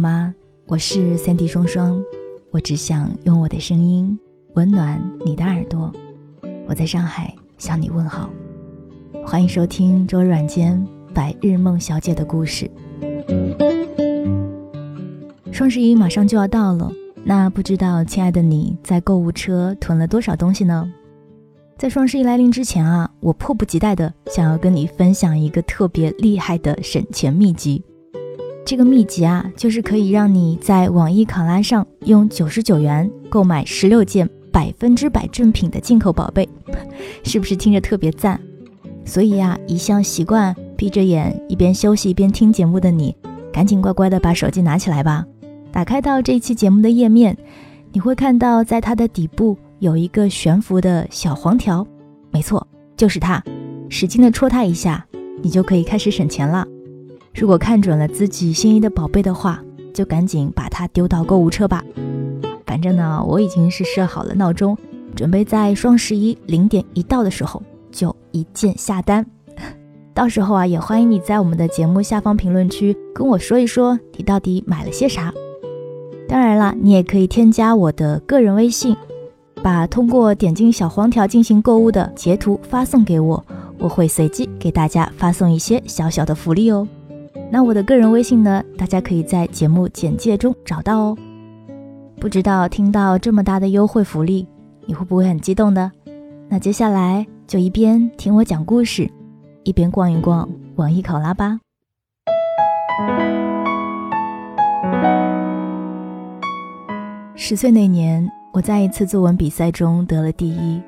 吗？我是三 D 双双，我只想用我的声音温暖你的耳朵。我在上海向你问好，欢迎收听周软间白日梦小姐的故事。双十一马上就要到了，那不知道亲爱的你在购物车囤了多少东西呢？在双十一来临之前啊，我迫不及待的想要跟你分享一个特别厉害的省钱秘籍。这个秘籍啊，就是可以让你在网易考拉上用九十九元购买十六件百分之百正品的进口宝贝，是不是听着特别赞？所以呀，一向习惯闭着眼一边休息一边听节目的你，赶紧乖乖的把手机拿起来吧，打开到这期节目的页面，你会看到在它的底部有一个悬浮的小黄条，没错，就是它，使劲的戳它一下，你就可以开始省钱了。如果看准了自己心仪的宝贝的话，就赶紧把它丢到购物车吧。反正呢，我已经是设好了闹钟，准备在双十一零点一到的时候就一键下单。到时候啊，也欢迎你在我们的节目下方评论区跟我说一说你到底买了些啥。当然了，你也可以添加我的个人微信，把通过点进小黄条进行购物的截图发送给我，我会随机给大家发送一些小小的福利哦。那我的个人微信呢？大家可以在节目简介中找到哦。不知道听到这么大的优惠福利，你会不会很激动呢？那接下来就一边听我讲故事，一边逛一逛网易考拉吧。十岁那年，我在一次作文比赛中得了第一。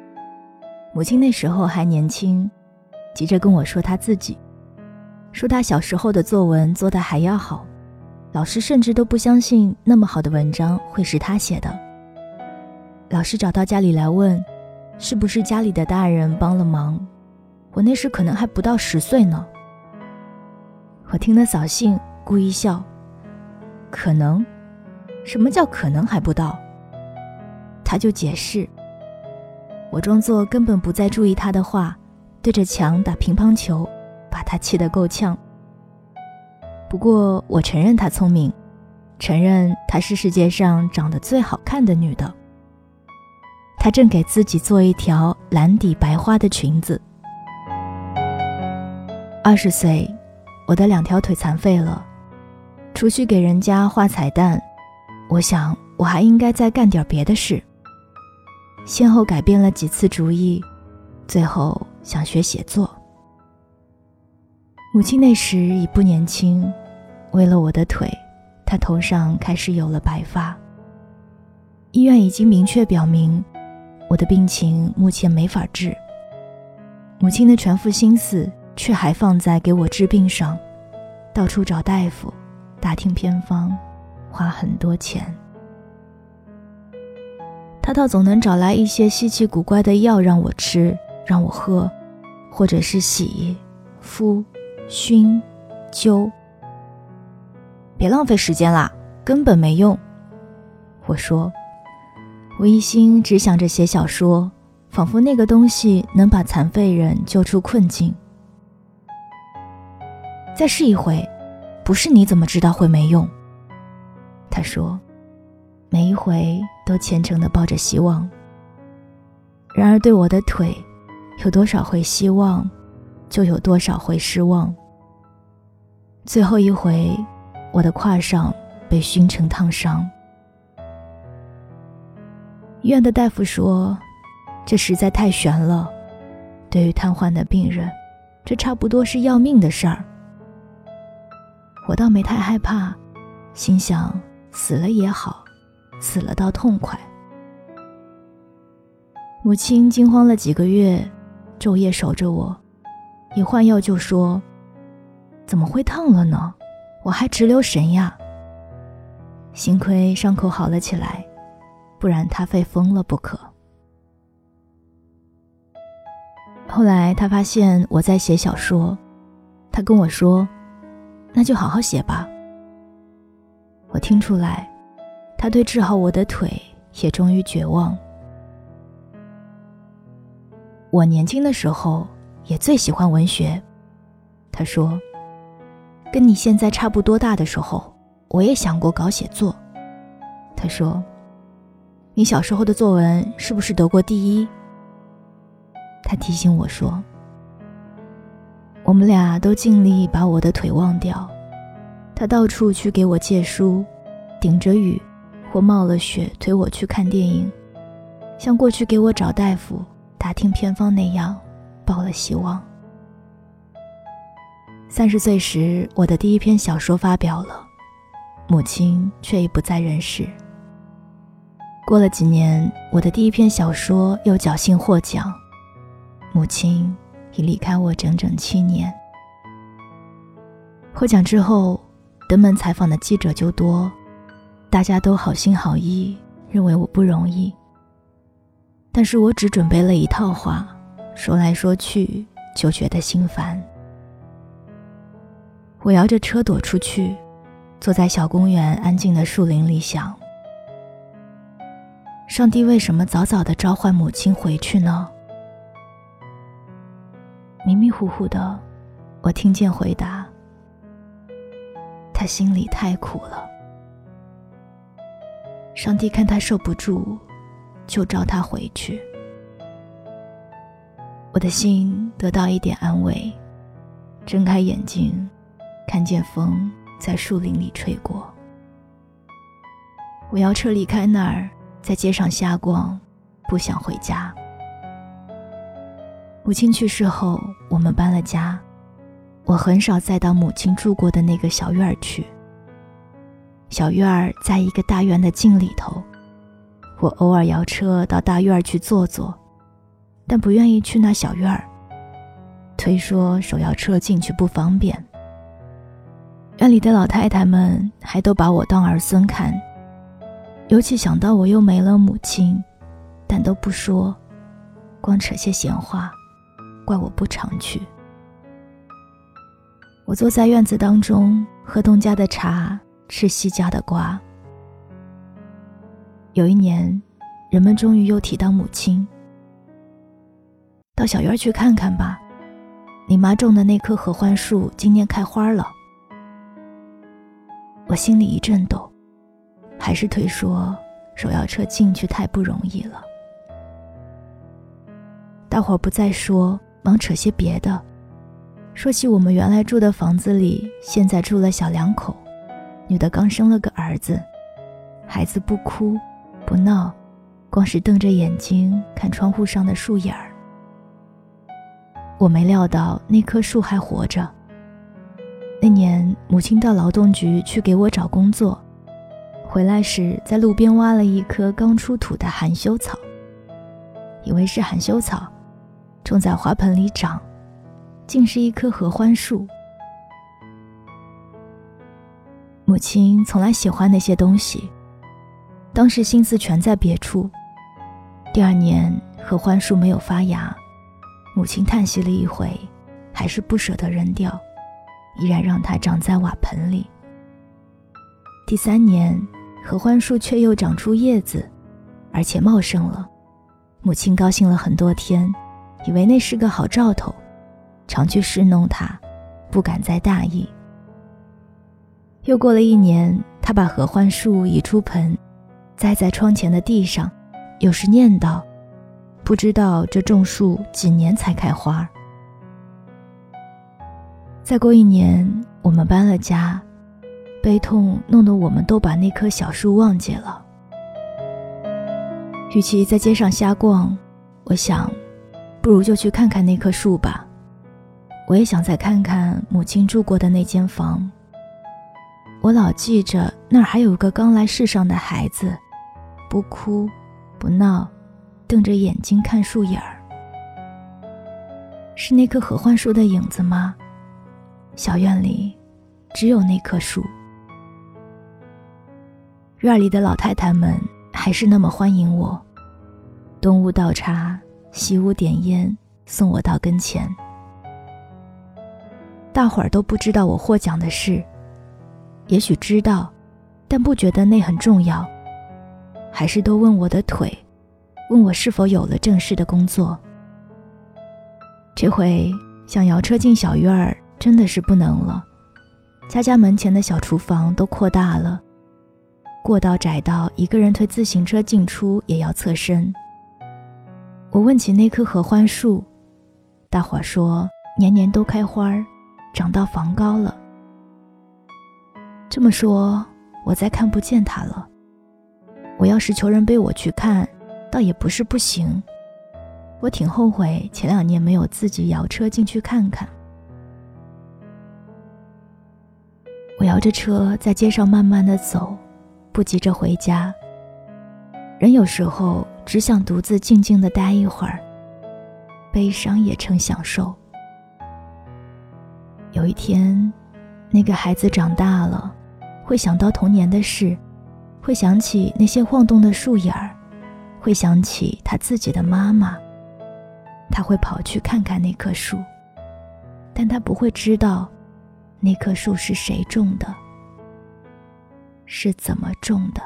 母亲那时候还年轻，急着跟我说她自己。说他小时候的作文做得还要好，老师甚至都不相信那么好的文章会是他写的。老师找到家里来问，是不是家里的大人帮了忙？我那时可能还不到十岁呢。我听得扫兴，故意笑。可能？什么叫可能还不到？他就解释。我装作根本不再注意他的话，对着墙打乒乓球。他气得够呛。不过我承认他聪明，承认她是世界上长得最好看的女的。她正给自己做一条蓝底白花的裙子。二十岁，我的两条腿残废了，除去给人家画彩蛋，我想我还应该再干点别的事。先后改变了几次主意，最后想学写作。母亲那时已不年轻，为了我的腿，她头上开始有了白发。医院已经明确表明，我的病情目前没法治。母亲的全副心思却还放在给我治病上，到处找大夫，打听偏方，花很多钱。他倒总能找来一些稀奇古怪的药让我吃，让我喝，或者是洗、敷。熏，灸。别浪费时间啦，根本没用。我说，我一心只想着写小说，仿佛那个东西能把残废人救出困境。再试一回，不是你怎么知道会没用？他说，每一回都虔诚的抱着希望。然而对我的腿，有多少回希望，就有多少回失望。最后一回，我的胯上被熏成烫伤。医院的大夫说，这实在太悬了。对于瘫痪的病人，这差不多是要命的事儿。我倒没太害怕，心想死了也好，死了倒痛快。母亲惊慌了几个月，昼夜守着我，一换药就说。怎么会烫了呢？我还直留神呀。幸亏伤口好了起来，不然他非疯了不可。后来他发现我在写小说，他跟我说：“那就好好写吧。”我听出来，他对治好我的腿也终于绝望。我年轻的时候也最喜欢文学，他说。跟你现在差不多大的时候，我也想过搞写作。他说：“你小时候的作文是不是得过第一？”他提醒我说：“我们俩都尽力把我的腿忘掉，他到处去给我借书，顶着雨或冒了雪推我去看电影，像过去给我找大夫、打听偏方那样，抱了希望。”三十岁时，我的第一篇小说发表了，母亲却已不在人世。过了几年，我的第一篇小说又侥幸获奖。母亲已离开我整整七年。获奖之后，登门采访的记者就多，大家都好心好意，认为我不容易。但是我只准备了一套话，说来说去就觉得心烦。我摇着车躲出去，坐在小公园安静的树林里想：上帝为什么早早的召唤母亲回去呢？迷迷糊糊的，我听见回答：“他心里太苦了，上帝看他受不住，就召他回去。”我的心得到一点安慰，睁开眼睛，看见风在树林里吹过。我要车离开那儿，在街上瞎逛，不想回家。母亲去世后，我们搬了家，我很少再到母亲住过的那个小院儿去。小院儿在一个大院的镜里头，我偶尔摇车到大院儿去坐坐，但不愿意去那小院儿，推说手摇车进去不方便。院里的老太太们还都把我当儿孙看，尤其想到我又没了母亲，但都不说，光扯些闲话。怪我不常去。我坐在院子当中，喝东家的茶，吃西家的瓜。有一年，人们终于又提到母亲，到小院去看看吧。你妈种的那棵合欢树今年开花了。我心里一阵抖，还是推说手摇车进去太不容易了。大伙不再说。忙扯些别的，说起我们原来住的房子里，现在住了小两口，女的刚生了个儿子，孩子不哭不闹，光是瞪着眼睛看窗户上的树影儿。我没料到那棵树还活着。那年母亲到劳动局去给我找工作，回来时在路边挖了一棵刚出土的含羞草，以为是含羞草。种在花盆里长，竟是一棵合欢树。母亲从来喜欢那些东西，当时心思全在别处。第二年合欢树没有发芽，母亲叹息了一回，还是不舍得扔掉，依然让它长在瓦盆里。第三年合欢树却又长出叶子，而且茂盛了，母亲高兴了很多天。以为那是个好兆头，常去侍弄它，不敢再大意。又过了一年，他把合欢树移出盆，栽在窗前的地上，有时念叨：“不知道这种树几年才开花。”再过一年，我们搬了家，悲痛弄得我们都把那棵小树忘记了。与其在街上瞎逛，我想。不如就去看看那棵树吧，我也想再看看母亲住过的那间房。我老记着那儿还有个刚来世上的孩子，不哭，不闹，瞪着眼睛看树影儿。是那棵合欢树的影子吗？小院里只有那棵树。院里的老太太们还是那么欢迎我，东屋倒茶。西屋点烟，送我到跟前。大伙儿都不知道我获奖的事，也许知道，但不觉得那很重要。还是都问我的腿，问我是否有了正式的工作。这回想摇车进小院儿，真的是不能了。家家门前的小厨房都扩大了，过道窄到一个人推自行车进出也要侧身。我问起那棵合欢树，大伙说年年都开花儿，长到房高了。这么说，我再看不见它了。我要是求人背我去看，倒也不是不行。我挺后悔前两年没有自己摇车进去看看。摇着车在街上慢慢的走，不急着回家。人有时候只想独自静静的待一会儿，悲伤也成享受。有一天，那个孩子长大了。会想到童年的事，会想起那些晃动的树影儿，会想起他自己的妈妈。他会跑去看看那棵树，但他不会知道，那棵树是谁种的，是怎么种的。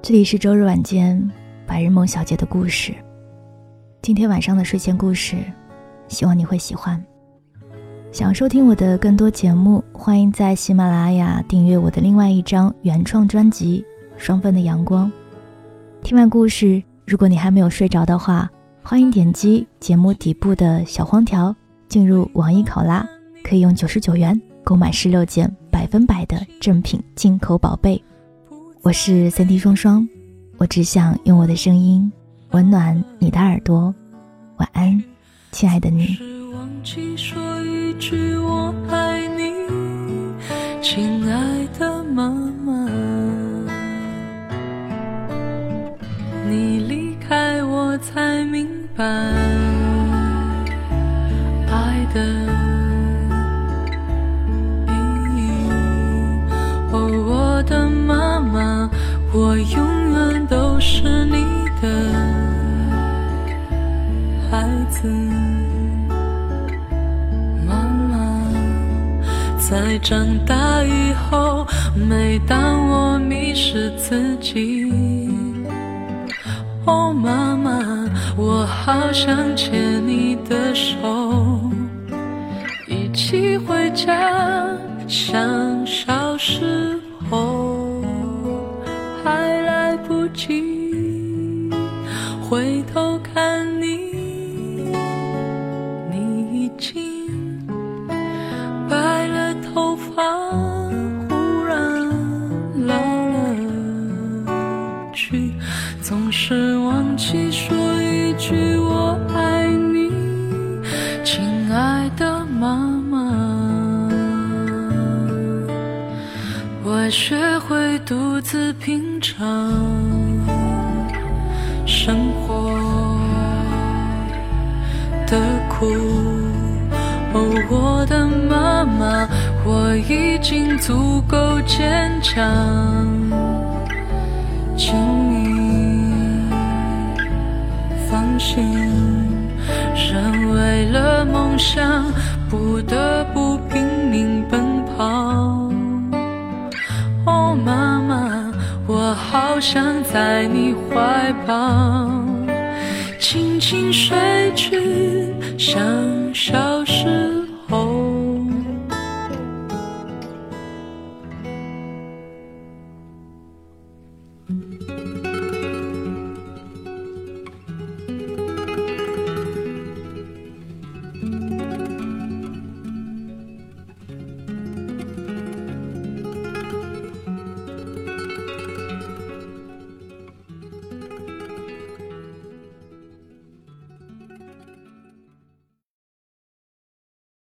这里是周日晚间白日梦小姐的故事。今天晚上的睡前故事。希望你会喜欢。想收听我的更多节目，欢迎在喜马拉雅订阅我的另外一张原创专辑《双份的阳光》。听完故事，如果你还没有睡着的话，欢迎点击节目底部的小黄条，进入网易考拉，可以用九十九元购买十六件百分百的正品进口宝贝。我是三 D 双双，我只想用我的声音温暖你的耳朵。晚安。亲爱的你是忘记说一句我爱你亲爱的妈妈才明白爱的意义哦我的妈妈我永远都是你的孩子。妈妈在长大以后，每当我迷失自己，哦，妈妈，我好想牵你是忘记说一句我爱你，亲爱的妈妈。我学会独自品尝生活的苦。哦，我的妈妈，我已经足够坚强，不得不拼命奔跑。哦，妈妈，我好想在你怀抱，轻轻睡去，像小时。